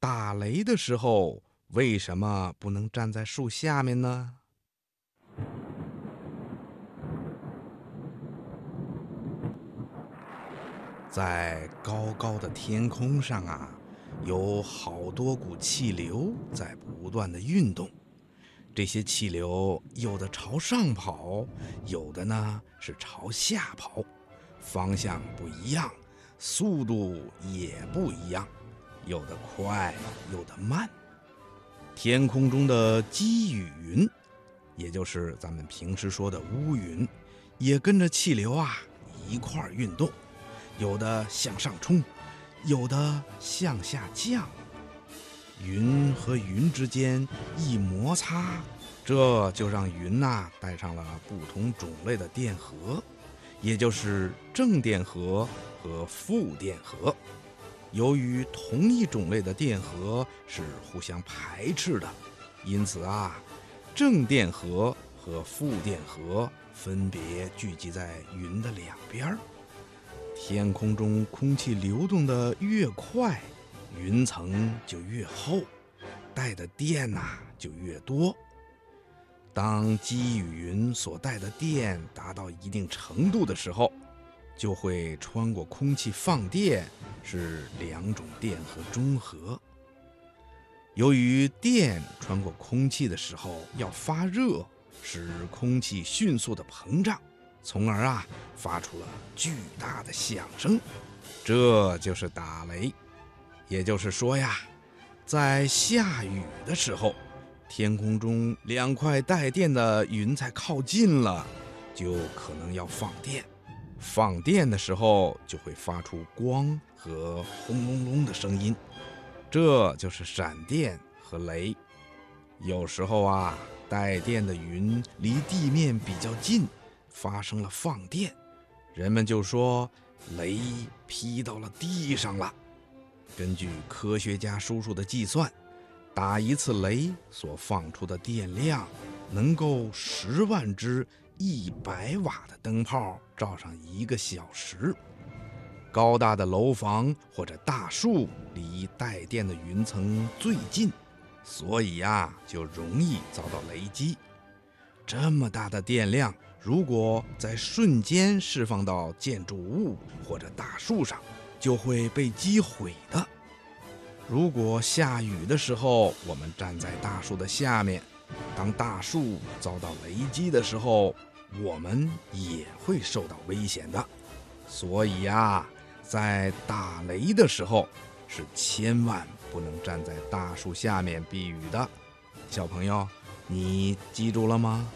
打雷的时候为什么不能站在树下面呢？在高高的天空上啊，有好多股气流在不断的运动。这些气流有的朝上跑，有的呢是朝下跑，方向不一样，速度也不一样，有的快，有的慢。天空中的积雨云，也就是咱们平时说的乌云，也跟着气流啊一块儿运动。有的向上冲，有的向下降。云和云之间一摩擦，这就让云呐带上了不同种类的电荷，也就是正电荷和负电荷。由于同一种类的电荷是互相排斥的，因此啊，正电荷和负电荷分别聚集在云的两边儿。天空中空气流动的越快，云层就越厚，带的电呐就越多。当积雨云所带的电达到一定程度的时候，就会穿过空气放电，是两种电荷中和。由于电穿过空气的时候要发热，使空气迅速的膨胀。从而啊，发出了巨大的响声，这就是打雷。也就是说呀，在下雨的时候，天空中两块带电的云彩靠近了，就可能要放电。放电的时候就会发出光和轰隆隆的声音，这就是闪电和雷。有时候啊，带电的云离地面比较近。发生了放电，人们就说雷劈到了地上了。根据科学家叔叔的计算，打一次雷所放出的电量，能够十万只一百瓦的灯泡照上一个小时。高大的楼房或者大树离带电的云层最近，所以呀，就容易遭到雷击。这么大的电量。如果在瞬间释放到建筑物或者大树上，就会被击毁的。如果下雨的时候，我们站在大树的下面，当大树遭到雷击的时候，我们也会受到危险的。所以啊，在打雷的时候，是千万不能站在大树下面避雨的。小朋友，你记住了吗？